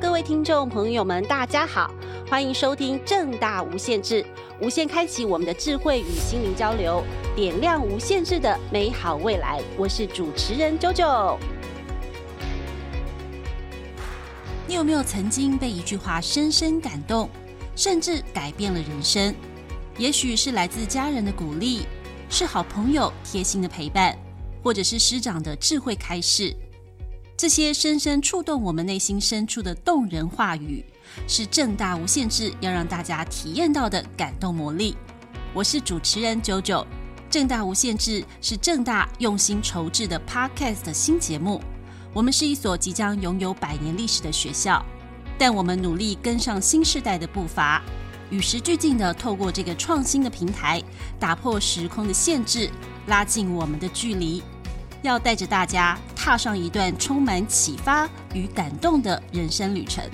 各位听众朋友们，大家好，欢迎收听正大无限制，无限开启我们的智慧与心灵交流，点亮无限制的美好未来。我是主持人 JoJo。你有没有曾经被一句话深深感动，甚至改变了人生？也许是来自家人的鼓励，是好朋友贴心的陪伴，或者是师长的智慧开示。这些深深触动我们内心深处的动人话语，是正大无限制要让大家体验到的感动魔力。我是主持人九九，正大无限制是正大用心筹制的 Podcast 新节目。我们是一所即将拥有百年历史的学校，但我们努力跟上新时代的步伐，与时俱进地透过这个创新的平台，打破时空的限制，拉近我们的距离。要带着大家踏上一段充满启发与感动的人生旅程。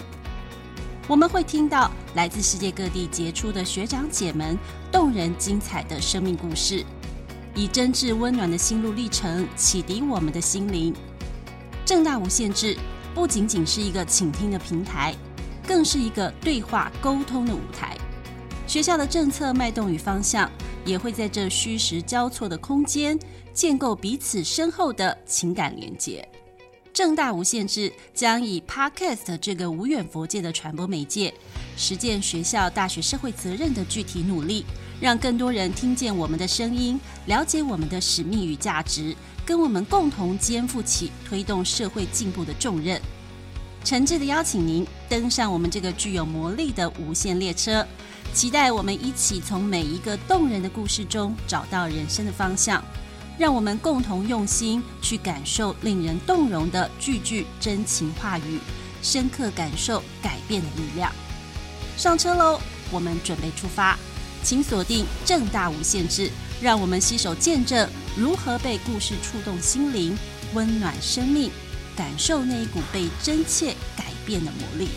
我们会听到来自世界各地杰出的学长姐们动人精彩的生命故事，以真挚温暖的心路历程启迪我们的心灵。正大无限制不仅仅是一个倾听的平台，更是一个对话沟通的舞台。学校的政策脉动与方向，也会在这虚实交错的空间，建构彼此深厚的情感连接。正大无限制将以 Podcast 这个无远佛界的传播媒介，实践学校大学社会责任的具体努力，让更多人听见我们的声音，了解我们的使命与价值，跟我们共同肩负起推动社会进步的重任。诚挚的邀请您登上我们这个具有魔力的无限列车。期待我们一起从每一个动人的故事中找到人生的方向，让我们共同用心去感受令人动容的句句真情话语，深刻感受改变的力量。上车喽，我们准备出发，请锁定正大无限制，让我们携手见证如何被故事触动心灵，温暖生命，感受那一股被真切改变的魔力。